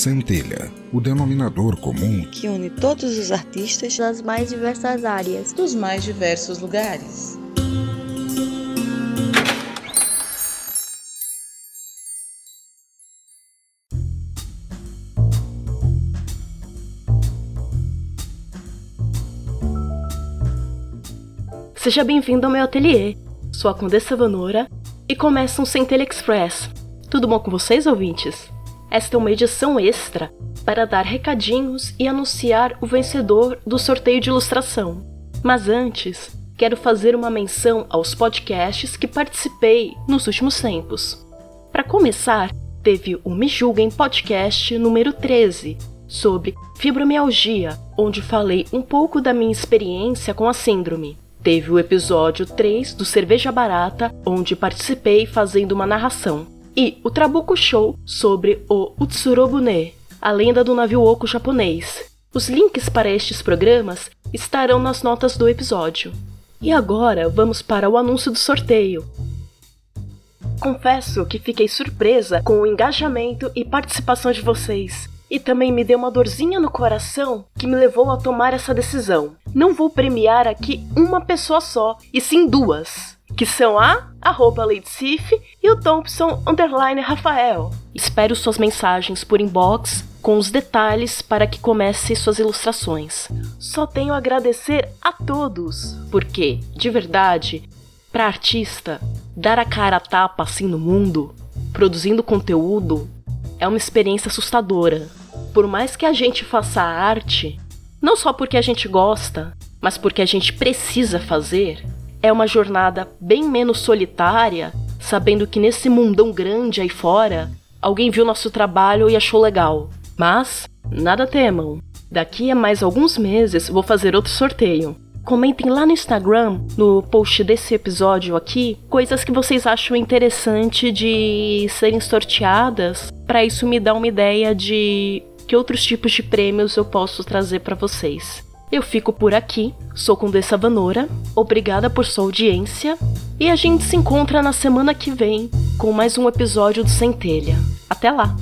Centelha, o denominador comum que une todos os artistas das mais diversas áreas, dos mais diversos lugares. Seja bem-vindo ao meu ateliê. Sou a Condessa Vanora e começa um Centelha Express. Tudo bom com vocês, ouvintes? Esta é uma edição extra para dar recadinhos e anunciar o vencedor do sorteio de ilustração. Mas antes, quero fazer uma menção aos podcasts que participei nos últimos tempos. Para começar, teve o Me Julguem Podcast número 13, sobre fibromialgia, onde falei um pouco da minha experiência com a síndrome. Teve o episódio 3 do Cerveja Barata, onde participei fazendo uma narração e o Trabuco Show sobre o Utsurobune, a lenda do navio oco japonês. Os links para estes programas estarão nas notas do episódio. E agora vamos para o anúncio do sorteio. Confesso que fiquei surpresa com o engajamento e participação de vocês. E também me deu uma dorzinha no coração que me levou a tomar essa decisão. Não vou premiar aqui uma pessoa só, e sim duas que são a arroba e o Thompson underline Rafael. Espero suas mensagens por inbox com os detalhes para que comece suas ilustrações. Só tenho a agradecer a todos, porque, de verdade, para artista, dar a cara a tapa assim no mundo, produzindo conteúdo, é uma experiência assustadora. Por mais que a gente faça arte, não só porque a gente gosta, mas porque a gente precisa fazer, é uma jornada bem menos solitária, sabendo que nesse mundão grande aí fora, alguém viu nosso trabalho e achou legal. Mas, nada temam. Daqui a mais alguns meses vou fazer outro sorteio. Comentem lá no Instagram, no post desse episódio aqui, coisas que vocês acham interessante de serem sorteadas, para isso me dar uma ideia de que outros tipos de prêmios eu posso trazer para vocês. Eu fico por aqui, sou Condessa Vanora, obrigada por sua audiência e a gente se encontra na semana que vem com mais um episódio do Centelha. Até lá!